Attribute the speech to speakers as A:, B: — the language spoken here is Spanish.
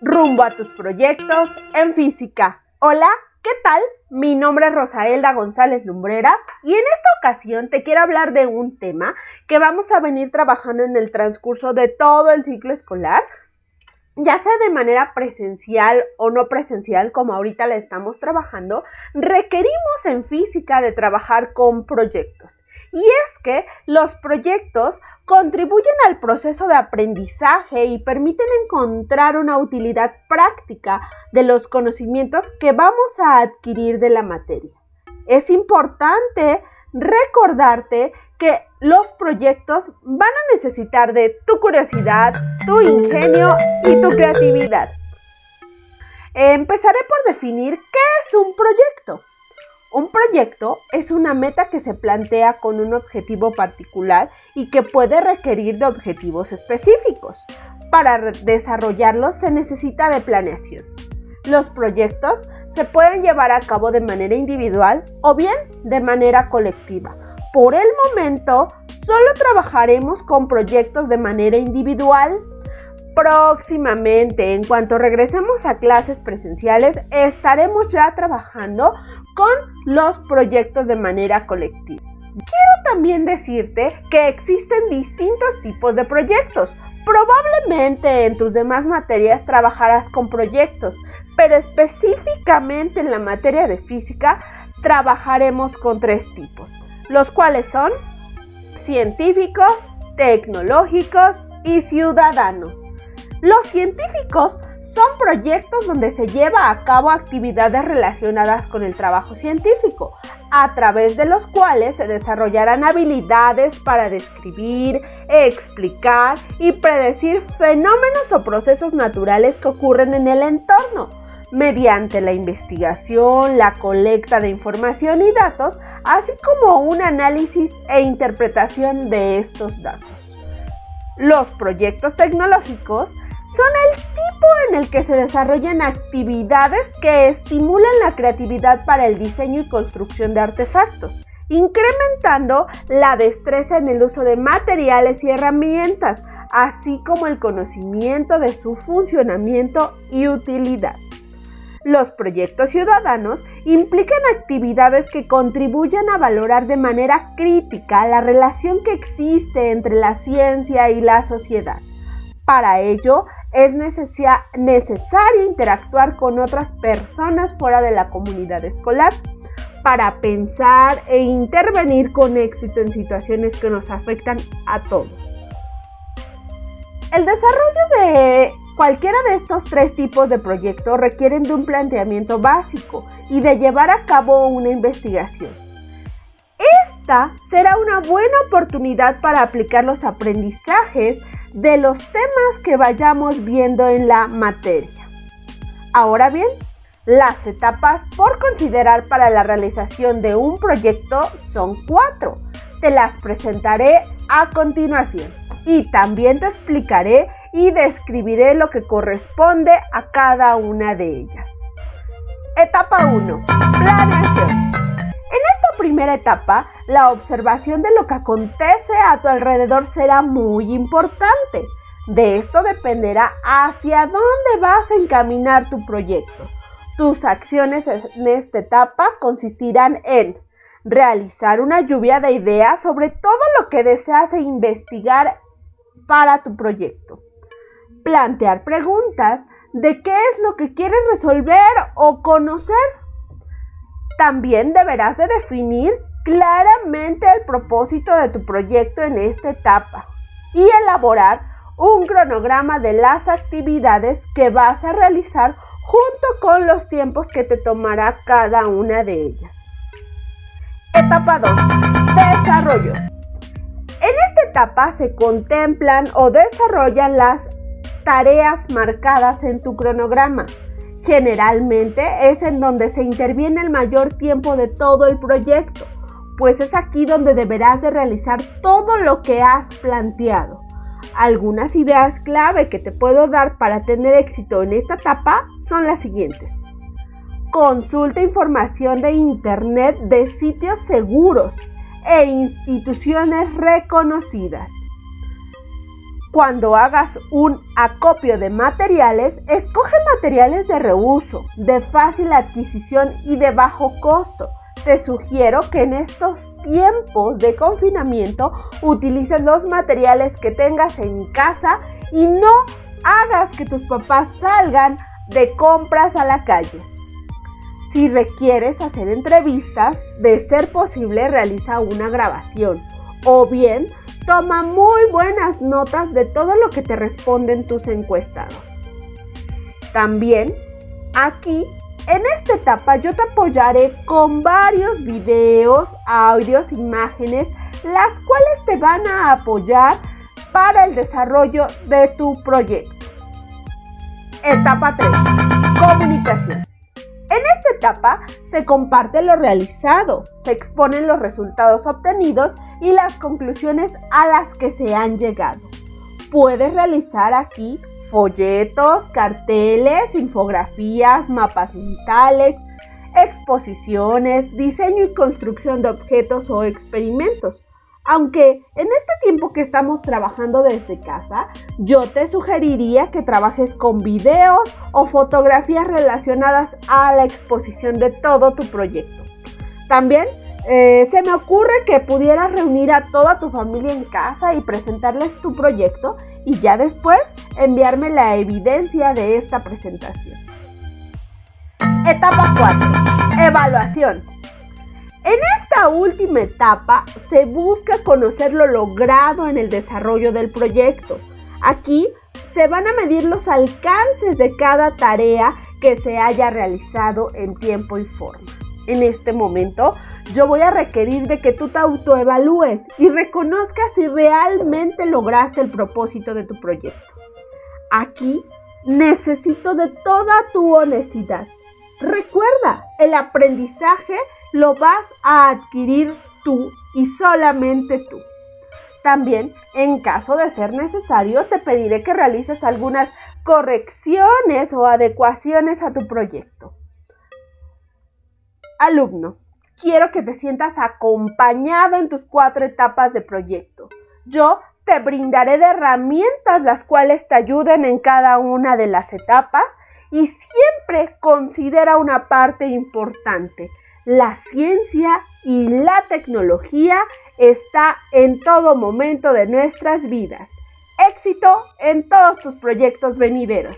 A: rumbo a tus proyectos en física. Hola, ¿qué tal? Mi nombre es Rosaelda González Lumbreras y en esta ocasión te quiero hablar de un tema que vamos a venir trabajando en el transcurso de todo el ciclo escolar ya sea de manera presencial o no presencial, como ahorita le estamos trabajando, requerimos en física de trabajar con proyectos. Y es que los proyectos contribuyen al proceso de aprendizaje y permiten encontrar una utilidad práctica de los conocimientos que vamos a adquirir de la materia. Es importante recordarte que los proyectos van a necesitar de tu curiosidad, tu ingenio y tu creatividad. Empezaré por definir qué es un proyecto. Un proyecto es una meta que se plantea con un objetivo particular y que puede requerir de objetivos específicos. Para desarrollarlos se necesita de planeación. Los proyectos se pueden llevar a cabo de manera individual o bien de manera colectiva por el momento, solo trabajaremos con proyectos de manera individual. Próximamente, en cuanto regresemos a clases presenciales, estaremos ya trabajando con los proyectos de manera colectiva. Quiero también decirte que existen distintos tipos de proyectos. Probablemente en tus demás materias trabajarás con proyectos, pero específicamente en la materia de física trabajaremos con tres tipos los cuales son científicos, tecnológicos y ciudadanos. Los científicos son proyectos donde se lleva a cabo actividades relacionadas con el trabajo científico, a través de los cuales se desarrollarán habilidades para describir, explicar y predecir fenómenos o procesos naturales que ocurren en el entorno mediante la investigación, la colecta de información y datos, así como un análisis e interpretación de estos datos. Los proyectos tecnológicos son el tipo en el que se desarrollan actividades que estimulan la creatividad para el diseño y construcción de artefactos, incrementando la destreza en el uso de materiales y herramientas, así como el conocimiento de su funcionamiento y utilidad. Los proyectos ciudadanos implican actividades que contribuyen a valorar de manera crítica la relación que existe entre la ciencia y la sociedad. Para ello, es necesario interactuar con otras personas fuera de la comunidad escolar para pensar e intervenir con éxito en situaciones que nos afectan a todos. El desarrollo de Cualquiera de estos tres tipos de proyectos requieren de un planteamiento básico y de llevar a cabo una investigación. Esta será una buena oportunidad para aplicar los aprendizajes de los temas que vayamos viendo en la materia. Ahora bien, las etapas por considerar para la realización de un proyecto son cuatro. Te las presentaré a continuación y también te explicaré y describiré lo que corresponde a cada una de ellas. Etapa 1. Planeación. En esta primera etapa, la observación de lo que acontece a tu alrededor será muy importante. De esto dependerá hacia dónde vas a encaminar tu proyecto. Tus acciones en esta etapa consistirán en realizar una lluvia de ideas sobre todo lo que deseas investigar para tu proyecto plantear preguntas de qué es lo que quieres resolver o conocer. También deberás de definir claramente el propósito de tu proyecto en esta etapa y elaborar un cronograma de las actividades que vas a realizar junto con los tiempos que te tomará cada una de ellas. Etapa 2. Desarrollo. En esta etapa se contemplan o desarrollan las tareas marcadas en tu cronograma. Generalmente es en donde se interviene el mayor tiempo de todo el proyecto, pues es aquí donde deberás de realizar todo lo que has planteado. Algunas ideas clave que te puedo dar para tener éxito en esta etapa son las siguientes. Consulta información de Internet de sitios seguros e instituciones reconocidas. Cuando hagas un acopio de materiales, escoge materiales de reuso, de fácil adquisición y de bajo costo. Te sugiero que en estos tiempos de confinamiento utilices los materiales que tengas en casa y no hagas que tus papás salgan de compras a la calle. Si requieres hacer entrevistas, de ser posible realiza una grabación o bien toma muy buenas notas de todo lo que te responden tus encuestados. También aquí en esta etapa yo te apoyaré con varios videos, audios, imágenes, las cuales te van a apoyar para el desarrollo de tu proyecto. Etapa 3. Comunicación. En esta etapa se comparte lo realizado, se exponen los resultados obtenidos y las conclusiones a las que se han llegado. Puedes realizar aquí folletos, carteles, infografías, mapas mentales, exposiciones, diseño y construcción de objetos o experimentos. Aunque en este tiempo que estamos trabajando desde casa, yo te sugeriría que trabajes con videos o fotografías relacionadas a la exposición de todo tu proyecto. También eh, se me ocurre que pudieras reunir a toda tu familia en casa y presentarles tu proyecto y ya después enviarme la evidencia de esta presentación. Etapa 4. Evaluación. En esta última etapa se busca conocer lo logrado en el desarrollo del proyecto. Aquí se van a medir los alcances de cada tarea que se haya realizado en tiempo y forma. En este momento yo voy a requerir de que tú te autoevalúes y reconozcas si realmente lograste el propósito de tu proyecto. Aquí necesito de toda tu honestidad. Recuerda, el aprendizaje lo vas a adquirir tú y solamente tú. También, en caso de ser necesario, te pediré que realices algunas correcciones o adecuaciones a tu proyecto. Alumno, quiero que te sientas acompañado en tus cuatro etapas de proyecto. Yo te brindaré de herramientas las cuales te ayuden en cada una de las etapas y siempre considera una parte importante la ciencia y la tecnología está en todo momento de nuestras vidas. Éxito en todos tus proyectos venideros.